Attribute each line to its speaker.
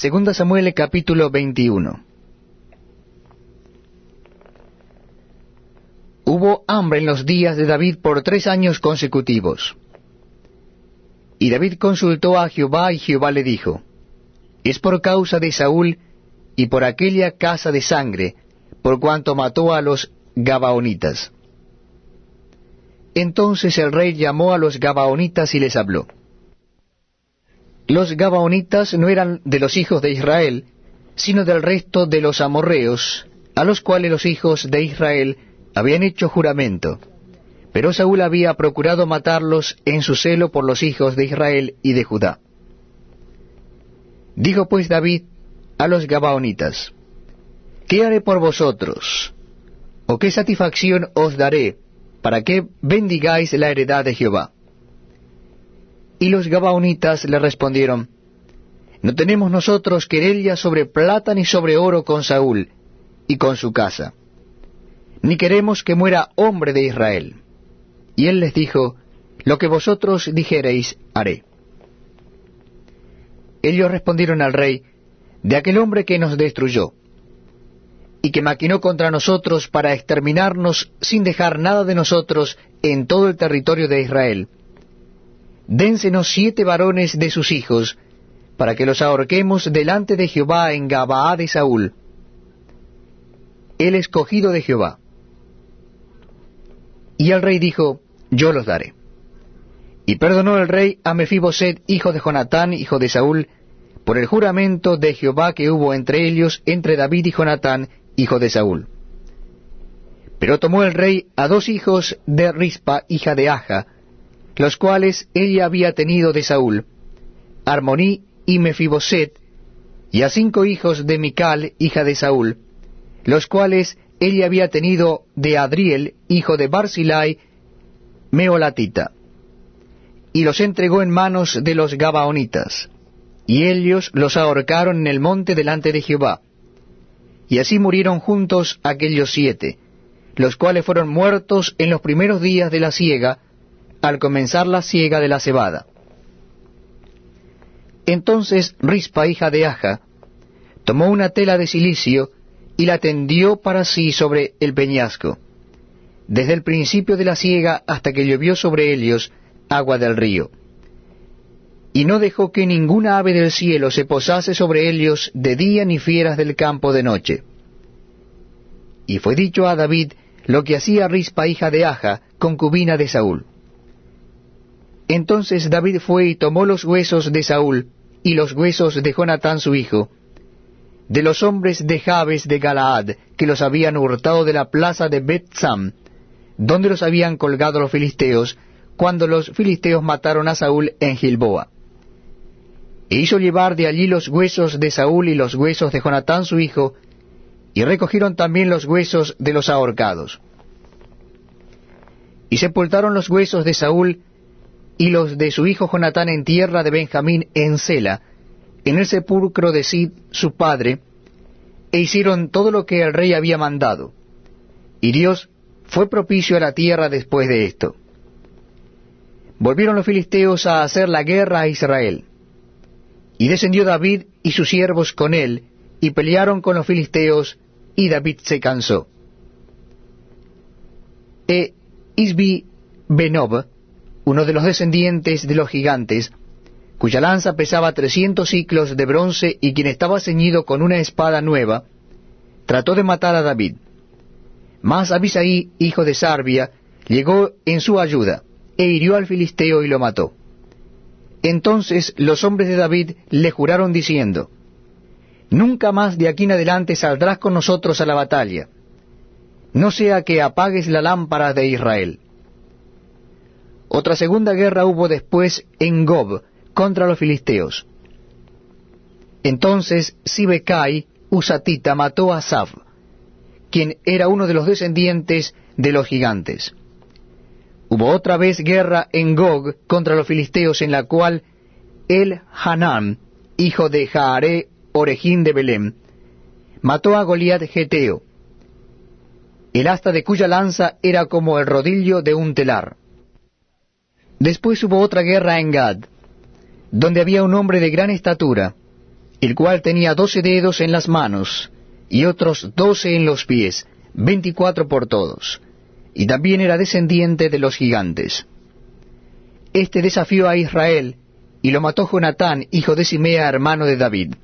Speaker 1: Segunda Samuel capítulo 21 Hubo hambre en los días de David por tres años consecutivos. Y David consultó a Jehová y Jehová le dijo, Es por causa de Saúl y por aquella casa de sangre, por cuanto mató a los Gabaonitas. Entonces el rey llamó a los Gabaonitas y les habló. Los Gabaonitas no eran de los hijos de Israel, sino del resto de los amorreos, a los cuales los hijos de Israel habían hecho juramento. Pero Saúl había procurado matarlos en su celo por los hijos de Israel y de Judá. Dijo pues David a los Gabaonitas, ¿Qué haré por vosotros? ¿O qué satisfacción os daré para que bendigáis la heredad de Jehová? Y los Gabaonitas le respondieron, No tenemos nosotros querella sobre plata ni sobre oro con Saúl y con su casa, ni queremos que muera hombre de Israel. Y él les dijo, Lo que vosotros dijereis, haré. Ellos respondieron al rey, De aquel hombre que nos destruyó, y que maquinó contra nosotros para exterminarnos sin dejar nada de nosotros en todo el territorio de Israel dénsenos siete varones de sus hijos, para que los ahorquemos delante de Jehová en Gabaá de Saúl, el escogido de Jehová. Y el rey dijo, yo los daré. Y perdonó el rey a Mefiboset, hijo de Jonatán, hijo de Saúl, por el juramento de Jehová que hubo entre ellos, entre David y Jonatán, hijo de Saúl. Pero tomó el rey a dos hijos de Rispa, hija de Aja, los cuales ella había tenido de Saúl, Armoní y Mefiboset, y a cinco hijos de Mical, hija de Saúl, los cuales ella había tenido de Adriel, hijo de Barzilai, Meolatita, y los entregó en manos de los Gabaonitas, y ellos los ahorcaron en el monte delante de Jehová. Y así murieron juntos aquellos siete, los cuales fueron muertos en los primeros días de la siega, al comenzar la siega de la cebada. Entonces Rispa, hija de Aja, tomó una tela de silicio y la tendió para sí sobre el peñasco, desde el principio de la siega hasta que llovió sobre ellos agua del río. Y no dejó que ninguna ave del cielo se posase sobre ellos de día ni fieras del campo de noche. Y fue dicho a David lo que hacía Rispa, hija de Aja, concubina de Saúl. Entonces David fue y tomó los huesos de Saúl y los huesos de Jonatán su hijo, de los hombres de Jabes de Galaad, que los habían hurtado de la plaza de Bet-Sam, donde los habían colgado los filisteos, cuando los filisteos mataron a Saúl en Gilboa. E hizo llevar de allí los huesos de Saúl y los huesos de Jonatán su hijo, y recogieron también los huesos de los ahorcados. Y sepultaron los huesos de Saúl y los de su hijo Jonatán en tierra de Benjamín en Sela, en el sepulcro de Sid su padre, e hicieron todo lo que el rey había mandado. Y Dios fue propicio a la tierra después de esto. Volvieron los filisteos a hacer la guerra a Israel. Y descendió David y sus siervos con él, y pelearon con los filisteos, y David se cansó. E Isbi Benob, uno de los descendientes de los gigantes, cuya lanza pesaba trescientos ciclos de bronce y quien estaba ceñido con una espada nueva, trató de matar a David. Mas Abisaí, hijo de Sarbia, llegó en su ayuda, e hirió al filisteo y lo mató. Entonces los hombres de David le juraron diciendo, Nunca más de aquí en adelante saldrás con nosotros a la batalla, no sea que apagues la lámpara de Israel. Otra segunda guerra hubo después en Gob contra los filisteos. Entonces Sibecai, Usatita, mató a Saf, quien era uno de los descendientes de los gigantes. Hubo otra vez guerra en Gog contra los filisteos, en la cual el Hanán, hijo de Jaare Orejín de Belém, mató a Goliat Geteo, el asta de cuya lanza era como el rodillo de un telar. Después hubo otra guerra en Gad, donde había un hombre de gran estatura, el cual tenía doce dedos en las manos, y otros doce en los pies, veinticuatro por todos, y también era descendiente de los gigantes. Este desafió a Israel, y lo mató Jonatán, hijo de Simea, hermano de David.